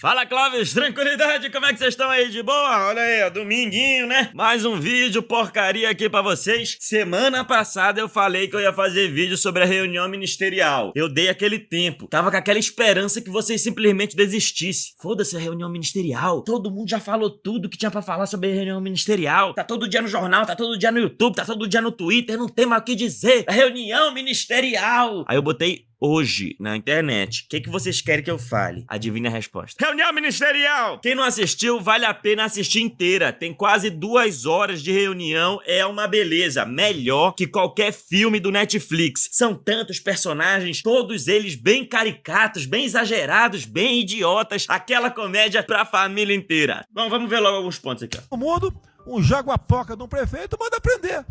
Fala Clóvis, tranquilidade, como é que vocês estão aí de boa? Olha aí, ó, dominguinho, né? Mais um vídeo porcaria aqui pra vocês. Semana passada eu falei que eu ia fazer vídeo sobre a reunião ministerial. Eu dei aquele tempo, tava com aquela esperança que vocês simplesmente desistissem. Foda-se a reunião ministerial, todo mundo já falou tudo que tinha pra falar sobre a reunião ministerial. Tá todo dia no jornal, tá todo dia no YouTube, tá todo dia no Twitter, não tem mais o que dizer. A reunião ministerial. Aí eu botei hoje na internet. O que, que vocês querem que eu fale? Adivinha a resposta. Reunião ministerial! Quem não assistiu, vale a pena assistir inteira. Tem quase duas horas de reunião. É uma beleza. Melhor que qualquer filme do Netflix. São tantos personagens, todos eles bem caricatos, bem exagerados, bem idiotas. Aquela comédia pra família inteira. Bom, vamos ver logo alguns pontos aqui. O mundo, um jaguapoca de um prefeito manda prender.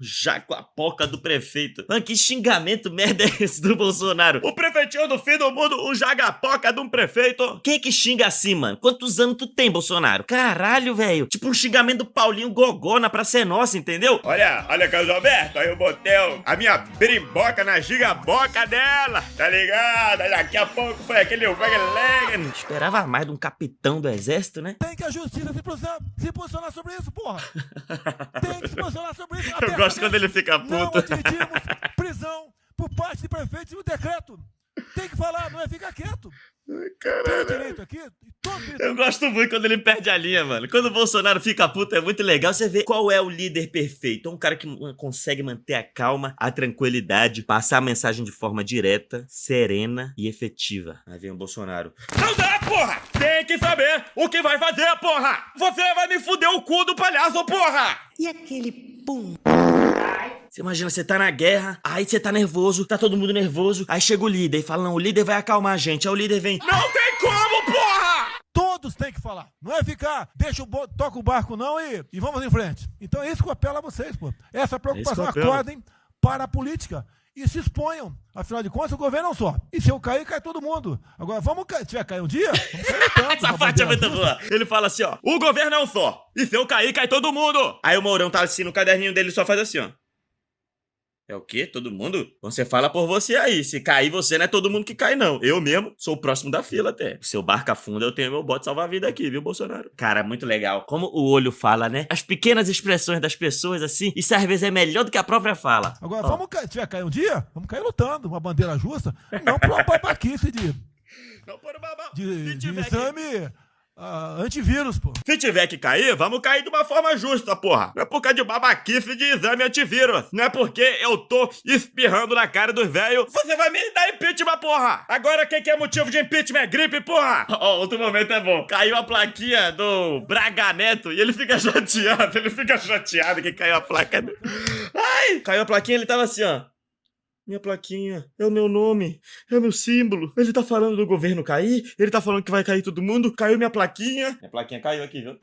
Jaguapoca do prefeito. Mano, que xingamento merda é esse do Bolsonaro? O prefeitinho do fim do mundo, o Jagapoca de um prefeito. Quem é que xinga assim, mano? Quantos anos tu tem, Bolsonaro? Caralho, velho. Tipo um xingamento do Paulinho Gogó na Praça é Nossa, entendeu? Olha, olha, Carlos Alberto, aí eu botei a minha brimboca na gigaboca dela, tá ligado? Daqui a pouco foi aquele leg. Esperava mais de um capitão do exército, né? Tem que a justiça se posicionar, se posicionar sobre isso, porra. Tem que se posicionar sobre isso. Eu gosto quando ele fica puto. Não admitimos prisão por parte de prefeitos e o decreto. Tem que falar, não é ficar quieto. Aqui? Eu gosto muito quando ele perde a linha, mano. Quando o Bolsonaro fica puto, é muito legal. Você vê qual é o líder perfeito. É um cara que consegue manter a calma, a tranquilidade, passar a mensagem de forma direta, serena e efetiva. Aí vem o Bolsonaro. Não dá, porra! Tem que saber o que vai fazer, porra! Você vai me fuder o cu do palhaço, porra! E aquele pum? Você imagina, você tá na guerra, aí você tá nervoso, tá todo mundo nervoso, aí chega o líder e fala: Não, o líder vai acalmar a gente. Aí o líder vem: Não tem como, porra! Todos têm que falar. Não é ficar, deixa o toca o barco não e, e vamos em frente. Então é isso que eu apelo a vocês, pô. Essa preocupação, acordem para a política e se exponham. Afinal de contas, o governo não só. E se eu cair, cai todo mundo. Agora, vamos cair. Se tiver cair um dia, vamos cair tanto. Essa parte é muito boa. Ele fala assim, ó. O governo é um só. E se eu cair, cai todo mundo. Aí o Mourão tá assim no caderninho dele só faz assim, ó. É o quê? Todo mundo? Você fala por você aí. Se cair você, não é todo mundo que cai, não. Eu mesmo sou o próximo da fila até. Se eu barco afunda, eu tenho meu bote salvar-vida aqui, viu, Bolsonaro? Cara, muito legal. Como o olho fala, né? As pequenas expressões das pessoas, assim, isso às vezes é melhor do que a própria fala. Agora, Ó. vamos cair. Se tiver cair um dia, vamos cair lutando. Uma bandeira justa. Não por uma babaquice de. Não por uma De, de exame. Que Uh, antivírus, pô. Se tiver que cair, vamos cair de uma forma justa, porra. Não é por causa de babaquice de exame antivírus. Não é porque eu tô espirrando na cara dos velhos. Você vai me dar impeachment, porra. Agora quem que é motivo de impeachment é gripe, porra. Ó, oh, outro momento é bom. Caiu a plaquinha do Braga Neto e ele fica chateado. Ele fica chateado que caiu a placa. Do... Ai! Caiu a plaquinha ele tava assim, ó. Minha plaquinha, é o meu nome, é o meu símbolo. Ele tá falando do governo cair, ele tá falando que vai cair todo mundo, caiu minha plaquinha. Minha plaquinha caiu aqui, viu?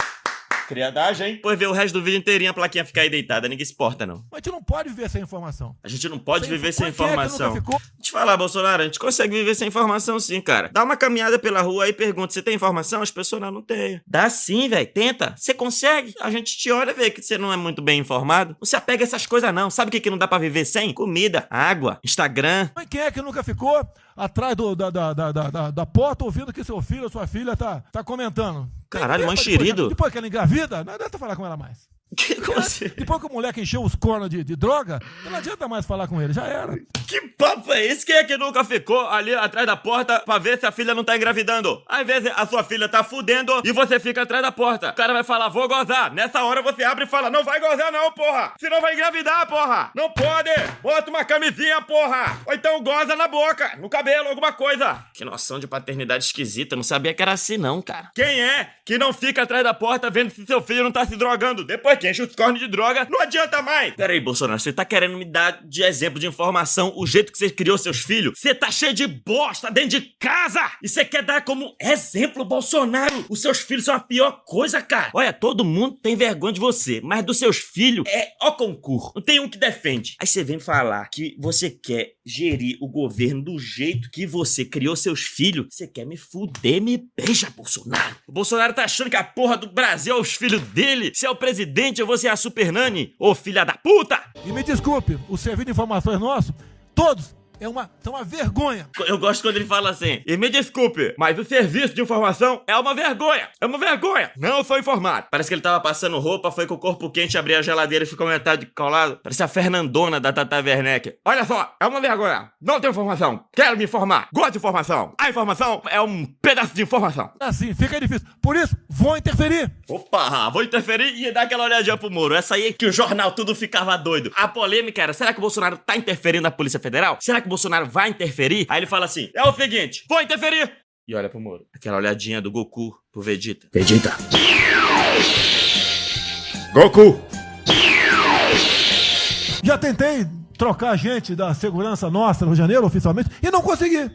Criadagem, hein? Pois ver o resto do vídeo inteirinho a plaquinha ficar aí deitada, ninguém se porta, não. Mas a gente não pode viver sem informação. A gente não pode sem viver sem informação. É Deixa eu te falar, Bolsonaro, a gente consegue viver sem informação sim, cara. Dá uma caminhada pela rua aí e pergunta: você tem informação? As pessoas não, não têm. Dá sim, velho. Tenta. Você consegue. A gente te olha e vê que você não é muito bem informado. Não se apega a essas coisas, não. Sabe o que, que não dá para viver sem? Comida, água, Instagram. Mas quem é que nunca ficou atrás do, da, da, da, da, da porta ouvindo que seu filho ou sua filha tá, tá comentando? Caralho, mancherido. Depois, depois que ela engravida, não adianta falar com ela mais. Que, como assim? Depois que o moleque encheu os cornos de, de, droga, não adianta mais falar com ele, já era. Que papo é esse? Quem é que nunca ficou ali atrás da porta pra ver se a filha não tá engravidando? Às vezes a sua filha tá fudendo e você fica atrás da porta. O cara vai falar, vou gozar. Nessa hora você abre e fala, não vai gozar não, porra. Senão vai engravidar, porra. Não pode. Bota uma camisinha, porra. Ou então goza na boca, no cabelo, alguma coisa. Que noção de paternidade esquisita. Não sabia que era assim não, cara. Quem é que não fica atrás da porta vendo se seu filho não tá se drogando? Depois que enche os cornos de droga, não adianta mais. Pera aí, Bolsonaro, você tá querendo me dar de exemplo de informação o jeito que você criou seus filhos? Você tá cheio de bosta dentro de casa! E você quer dar como exemplo, Bolsonaro? Os seus filhos são a pior coisa, cara. Olha, todo mundo tem vergonha de você, mas dos seus filhos é ó concurso. Não tem um que defende. Aí você vem falar que você quer gerir o governo do jeito que você criou seus filhos. Você quer me fuder, me beija, Bolsonaro. O Bolsonaro tá achando que a porra do Brasil é os filhos dele. Se é o presidente Gente, você é a Super Nani, ô filha da puta! E me desculpe, o serviço de informações nosso, todos é uma, é uma vergonha. Eu gosto quando ele fala assim, e me desculpe, mas o serviço de informação é uma vergonha. É uma vergonha. Não sou informado. Parece que ele tava passando roupa, foi com o corpo quente, abriu a geladeira e ficou metade colado. Parece a Fernandona da Tata Werneck. Olha só, é uma vergonha. Não tenho informação. Quero me informar. Gosto de informação. A informação é um pedaço de informação. Assim, fica difícil. Por isso, vou interferir. Opa, vou interferir e dar aquela olhadinha pro muro. Essa aí é que o jornal tudo ficava doido. A polêmica era, será que o Bolsonaro tá interferindo na Polícia Federal? Será que o Bolsonaro vai interferir? Aí ele fala assim, é o seguinte, vou interferir. E olha pro muro. Aquela olhadinha do Goku pro Vegeta. Vegeta. Goku. Já tentei trocar gente da segurança nossa no Rio de Janeiro, oficialmente, e não consegui.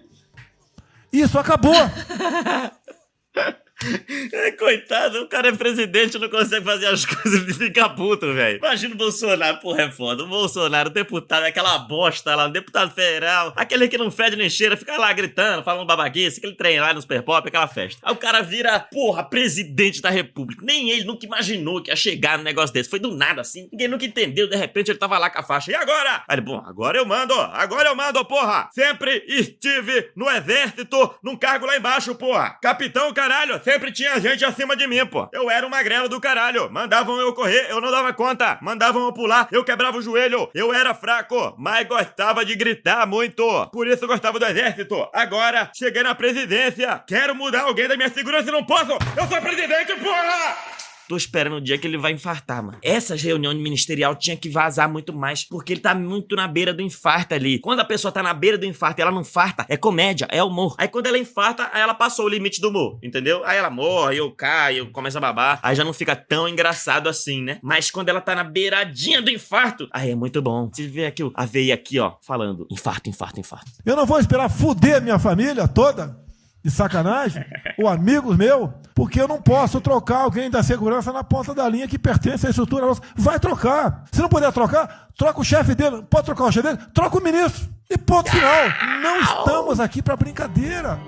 Isso acabou. É, coitado, o cara é presidente, não consegue fazer as coisas e fica puto, velho. Imagina o Bolsonaro, porra, é foda. O Bolsonaro, o deputado, aquela bosta lá, o deputado federal, aquele que não fede nem cheira, fica lá gritando, falando babaguice, aquele trem lá no Super Pop, aquela festa. Aí o cara vira, porra, presidente da república. Nem ele nunca imaginou que ia chegar no negócio desse. Foi do nada assim. Ninguém nunca entendeu, de repente ele tava lá com a faixa. E agora? Aí ele, bom, agora eu mando, agora eu mando, porra. Sempre estive no exército, num cargo lá embaixo, porra. Capitão, caralho, sempre sempre tinha gente acima de mim, pô. Eu era um magrelo do caralho. Mandavam eu correr, eu não dava conta. Mandavam eu pular, eu quebrava o joelho. Eu era fraco, mas gostava de gritar muito. Por isso eu gostava do exército. Agora, cheguei na presidência. Quero mudar alguém da minha segurança e não posso. Eu sou presidente, porra! Tô esperando o dia que ele vai infartar, mano. Essas reuniões ministerial tinha que vazar muito mais, porque ele tá muito na beira do infarto ali. Quando a pessoa tá na beira do infarto e ela não farta, é comédia, é humor. Aí quando ela infarta, aí ela passou o limite do humor, entendeu? Aí ela morre, eu caio, começa a babar. Aí já não fica tão engraçado assim, né? Mas quando ela tá na beiradinha do infarto, aí é muito bom. Você vê aqui a veia aqui, ó, falando infarto, infarto, infarto. Eu não vou esperar fuder minha família toda de sacanagem, ou amigos meus, porque eu não posso trocar alguém da segurança na ponta da linha que pertence à estrutura nossa. Vai trocar. Se não puder trocar, troca o chefe dele. Pode trocar o chefe dele? Troca o ministro. E ponto final. Não estamos aqui para brincadeira.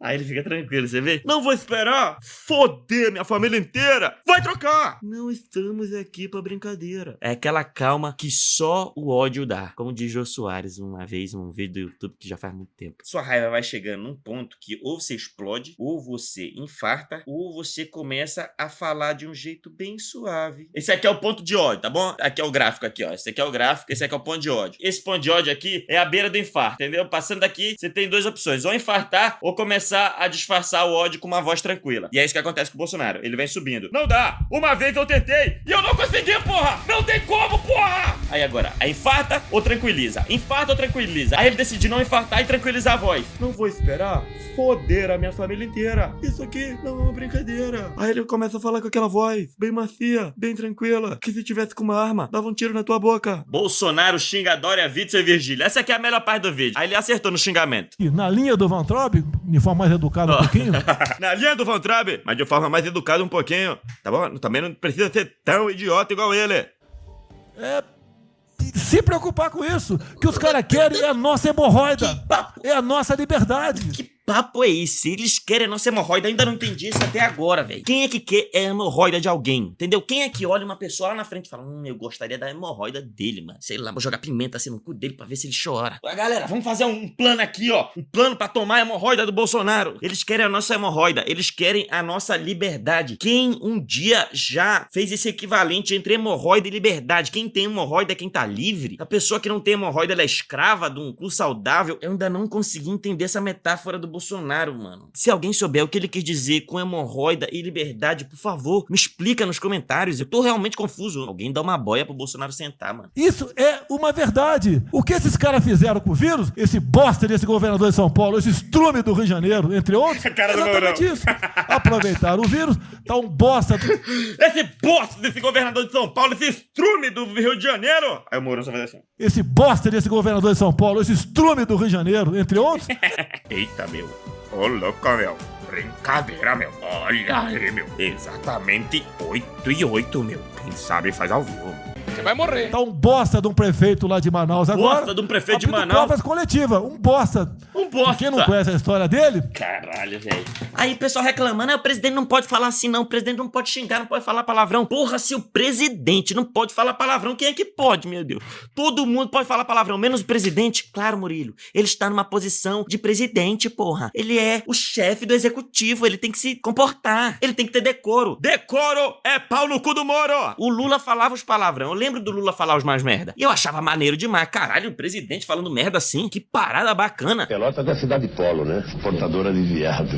Aí ele fica tranquilo, você vê? Não vou esperar foder minha família inteira. Vai trocar! Não estamos aqui pra brincadeira. É aquela calma que só o ódio dá. Como diz Jô Soares uma vez, um vídeo do YouTube que já faz muito tempo. Sua raiva vai chegando num ponto que ou você explode, ou você infarta, ou você começa a falar de um jeito bem suave. Esse aqui é o ponto de ódio, tá bom? Aqui é o gráfico aqui, ó. Esse aqui é o gráfico, esse aqui é o ponto de ódio. Esse ponto de ódio aqui é a beira do infarto, entendeu? Passando daqui, você tem duas opções. Ou infartar, ou começar começar a disfarçar o ódio com uma voz tranquila. E é isso que acontece com o Bolsonaro. Ele vem subindo. Não dá! Uma vez eu tentei e eu não consegui, porra! Não tem como, porra! Aí agora, aí infarta ou tranquiliza? Infarta ou tranquiliza? Aí ele decide não infartar e tranquilizar a voz. Não vou esperar foder a minha família inteira. Isso aqui não é uma brincadeira. Aí ele começa a falar com aquela voz, bem macia, bem tranquila, que se tivesse com uma arma, dava um tiro na tua boca. Bolsonaro xinga Dória, Witzel e Virgílio. Essa aqui é a melhor parte do vídeo. Aí ele acertou no xingamento. E na linha do Van Traub, de forma mais educada um pouquinho. na linha do Van Traub, mas de forma mais educada um pouquinho. Tá bom? Também não precisa ser tão idiota igual ele. É se preocupar com isso. que os caras querem é a nossa hemorroida. É a nossa liberdade. Que papo é esse? Eles querem a nossa hemorroida, ainda não entendi isso até agora, velho. Quem é que quer a hemorroida de alguém? Entendeu? Quem é que olha uma pessoa lá na frente e fala, hum, eu gostaria da hemorroida dele, mano. Sei lá, vou jogar pimenta assim no cu dele pra ver se ele chora. Ué, galera, vamos fazer um plano aqui, ó. Um plano para tomar a hemorroida do Bolsonaro. Eles querem a nossa hemorroida, eles querem a nossa liberdade. Quem um dia já fez esse equivalente entre hemorroida e liberdade? Quem tem hemorroida é quem tá livre. A pessoa que não tem hemorroida, ela é escrava de um cu saudável. Eu ainda não consegui entender essa metáfora do Bolsonaro, mano. Se alguém souber o que ele quis dizer com hemorroida e liberdade, por favor, me explica nos comentários. Eu tô realmente confuso. Alguém dá uma boia pro Bolsonaro sentar, mano. Isso é uma verdade. O que esses caras fizeram com o vírus, esse bosta desse governador de São Paulo, esse estrume do Rio de Janeiro, entre outros, cara exatamente isso. Aproveitaram o vírus, tá um bosta. Do... Esse bosta desse governador de São Paulo, esse estrume do Rio de Janeiro. Aí o Mourão só faz assim. Esse bosta desse governador de São Paulo, esse estrume do Rio de Janeiro, entre outros. Eita, meu. Ô, louco, meu. Brincadeira, meu. Olha aí, meu. Exatamente 8 e 8, meu. Quem sabe faz ao vivo. Você vai morrer. Tá um bosta de um prefeito lá de Manaus agora. Bosta de um prefeito de Manaus. Provas coletiva. Um bosta. Um bosta. Quem não conhece a história dele? Caralho, velho. Aí o pessoal reclamando, ah, o presidente não pode falar assim não, o presidente não pode xingar, não pode falar palavrão. Porra, se o presidente não pode falar palavrão, quem é que pode, meu Deus? Todo mundo pode falar palavrão, menos o presidente. Claro, Murilo. Ele está numa posição de presidente, porra. Ele é o chefe do executivo, ele tem que se comportar. Ele tem que ter decoro. Decoro é pau no cu do Moro. O Lula falava os palavrão. Eu lembro do Lula falar os mais merda. E eu achava maneiro demais. Caralho, o presidente falando merda assim, que parada bacana. Pelota da cidade polo, né? Portadora de viado.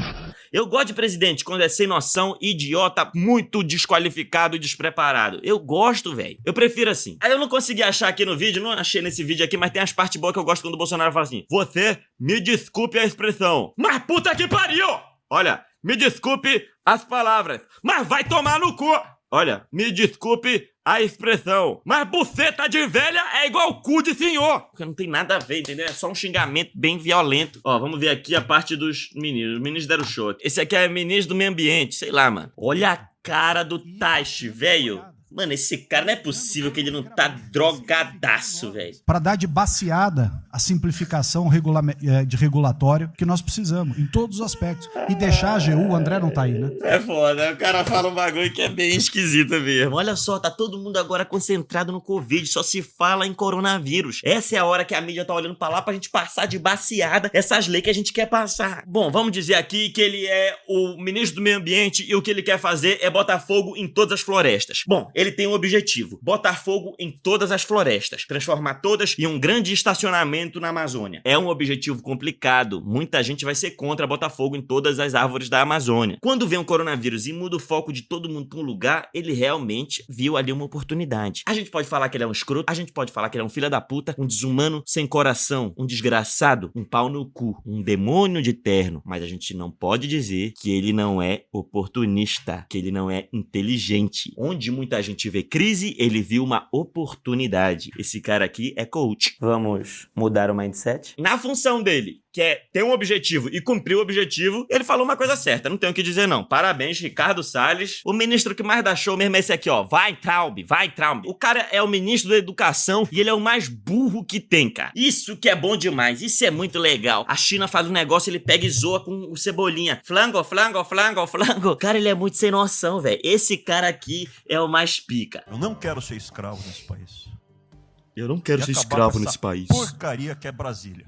Eu gosto de presidente quando é sem noção, idiota, muito desqualificado e despreparado. Eu gosto, velho. Eu prefiro assim. Aí eu não consegui achar aqui no vídeo, não achei nesse vídeo aqui, mas tem as partes boas que eu gosto quando o Bolsonaro fala assim: Você, me desculpe a expressão. Mas puta que pariu! Olha, me desculpe as palavras, mas vai tomar no cu! Olha, me desculpe a expressão, mas buceta de velha é igual cu de senhor. Porque não tem nada a ver, entendeu? É só um xingamento bem violento. Ó, vamos ver aqui a parte dos meninos. Os meninos deram show. Esse aqui é ministro do meio ambiente, sei lá, mano. Olha a cara do Tashi, velho. Mano, esse cara não é possível que ele não tá drogadaço, velho. Para dar de baseada a simplificação regula eh, de regulatório que nós precisamos, em todos os aspectos. E deixar a GU, o André não tá aí, né? É foda, o cara fala um bagulho que é bem esquisito mesmo. Olha só, tá todo mundo agora concentrado no Covid, só se fala em coronavírus. Essa é a hora que a mídia tá olhando pra lá pra gente passar de baseada essas leis que a gente quer passar. Bom, vamos dizer aqui que ele é o ministro do meio ambiente e o que ele quer fazer é botar fogo em todas as florestas. Bom, ele tem um objetivo: botar fogo em todas as florestas, transformar todas em um grande estacionamento na Amazônia. É um objetivo complicado. Muita gente vai ser contra botar fogo em todas as árvores da Amazônia. Quando vem o coronavírus e muda o foco de todo mundo para um lugar, ele realmente viu ali uma oportunidade. A gente pode falar que ele é um escroto, a gente pode falar que ele é um filho da puta, um desumano sem coração, um desgraçado, um pau no cu, um demônio de terno, mas a gente não pode dizer que ele não é oportunista, que ele não é inteligente. Onde muita gente gente vê crise, ele viu uma oportunidade. Esse cara aqui é coach. Vamos mudar o mindset? Na função dele, que é ter um objetivo e cumprir o objetivo, ele falou uma coisa certa, não tenho o que dizer não. Parabéns, Ricardo Salles. O ministro que mais dá show mesmo é esse aqui, ó. Vai, Traub, vai, Traub. O cara é o ministro da educação e ele é o mais burro que tem, cara. Isso que é bom demais, isso é muito legal. A China faz um negócio, ele pega e zoa com o Cebolinha. Flango, flango, flango, flango. Cara, ele é muito sem noção, velho. Esse cara aqui é o mais pica. Eu não quero ser escravo nesse país. Eu não quero e ser escravo nesse país. Porcaria que é Brasília.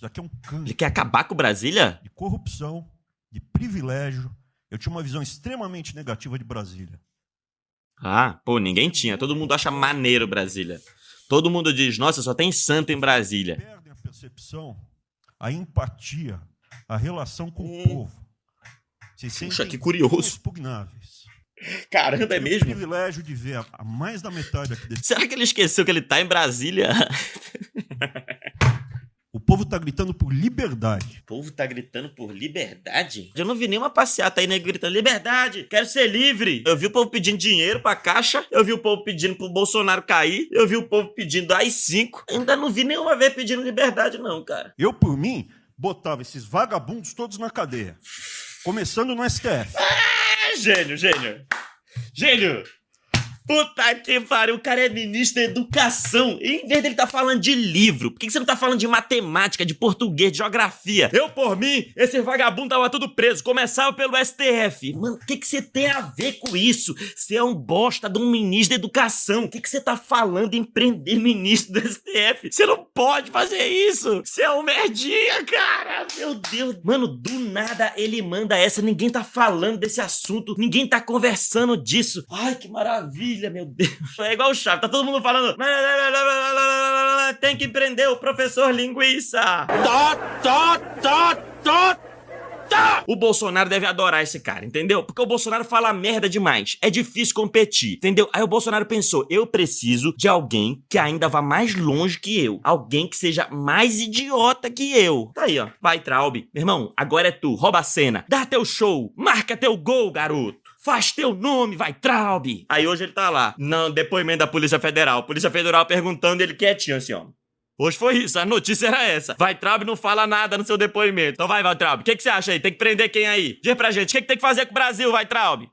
Isso daqui é um câncer. Ele quer acabar com Brasília? De corrupção, de privilégio. Eu tinha uma visão extremamente negativa de Brasília. Ah, pô, ninguém tinha. Todo mundo acha maneiro Brasília. Todo mundo diz, nossa, só tem santo em Brasília. Perdem a percepção, a empatia, a relação com hum. o povo. Vocês Puxa, que curioso. Expugnáveis. Caramba, é mesmo? o privilégio de ver a mais da metade aqui desse... Será que ele esqueceu que ele tá em Brasília? O povo tá gritando por liberdade. O povo tá gritando por liberdade? Eu não vi nenhuma passeata aí, né, gritando liberdade, quero ser livre. Eu vi o povo pedindo dinheiro pra caixa, eu vi o povo pedindo pro Bolsonaro cair, eu vi o povo pedindo AI-5. Ainda não vi nenhuma vez pedindo liberdade não, cara. Eu, por mim, botava esses vagabundos todos na cadeia. Começando no STF. Ah, gênio, gênio. Gênio! Puta que pariu, o cara é ministro da educação. E em vez dele tá falando de livro, por que, você não tá falando de matemática, de português, de geografia? Eu, por mim, esse vagabundo tava tudo preso. Começava pelo STF. Mano, o que, que você tem a ver com isso? Você é um bosta de um ministro da educação. O que, que você tá falando em prender ministro do STF? Você não pode fazer isso. Você é um merdinha, cara. Meu Deus. Mano, do nada ele manda essa. Ninguém tá falando desse assunto. Ninguém tá conversando disso. Ai, que maravilha meu Deus. É igual o Chaves, tá todo mundo falando. Tem que prender o professor linguiça. Tá, tá, tá, tá. O Bolsonaro deve adorar esse cara, entendeu? Porque o Bolsonaro fala merda demais. É difícil competir, entendeu? Aí o Bolsonaro pensou: eu preciso de alguém que ainda vá mais longe que eu. Alguém que seja mais idiota que eu. Tá aí, ó. Vai, Traub. Meu irmão, agora é tu. Rouba a cena. Dá teu show. Marca teu gol, garoto. Faz teu nome, vai, Traub! Aí hoje ele tá lá, no depoimento da Polícia Federal. Polícia Federal perguntando ele quietinho assim, ó. Hoje foi isso, a notícia era essa. Vai Traub não fala nada no seu depoimento. Então vai, vai Traub. O que, que você acha aí? Tem que prender quem aí? Diz pra gente, o que, que tem que fazer com o Brasil, vai Traub?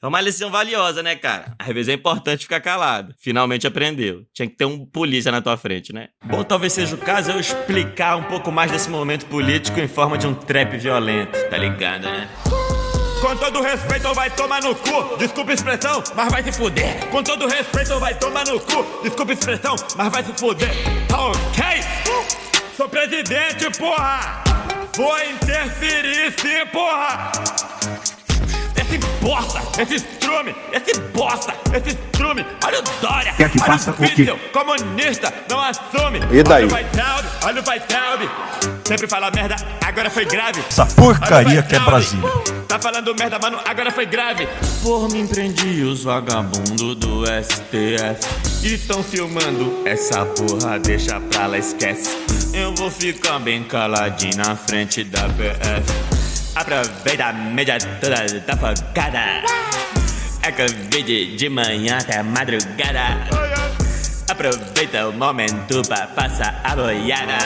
É uma lição valiosa, né, cara? Às vezes é importante ficar calado. Finalmente aprendeu. Tinha que ter um polícia na tua frente, né? Bom, talvez seja o caso eu explicar um pouco mais desse momento político em forma de um trap violento, tá ligado, né? Com todo respeito, vai tomar no cu. Desculpa a expressão, mas vai se fuder. Com todo respeito, vai tomar no cu. Desculpa a expressão, mas vai se fuder. Ok? Sou presidente, porra! Vou interferir sim, porra! Esse bosta, esse estrume, esse bosta, esse estrume, olha o Dória, Quer que olha faça o? Fitzel, comunista, não assume. E daí? Olha o Weitraub, olha o Weitraub, sempre fala merda, agora foi grave. Essa porcaria que é Brasília. Tá falando merda, mano, agora foi grave. Por mim prendi os vagabundos do STF E tão filmando essa porra, deixa pra lá, esquece Eu vou ficar bem caladinho na frente da PF Aproveita a média toda da focada É Covid de manhã até madrugada Aproveita o momento pra passar a boiada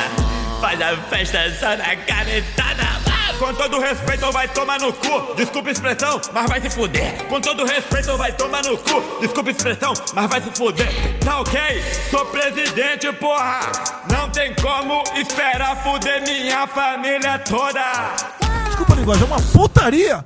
Faz a festa só na canetada Com todo respeito, vai tomar no cu. Desculpa a expressão, mas vai se fuder. Com todo respeito, vai tomar no cu. Desculpa a expressão, mas vai se fuder. Tá ok? Sou presidente, porra. Não tem como esperar fuder minha família toda. Desculpa a linguagem, é uma putaria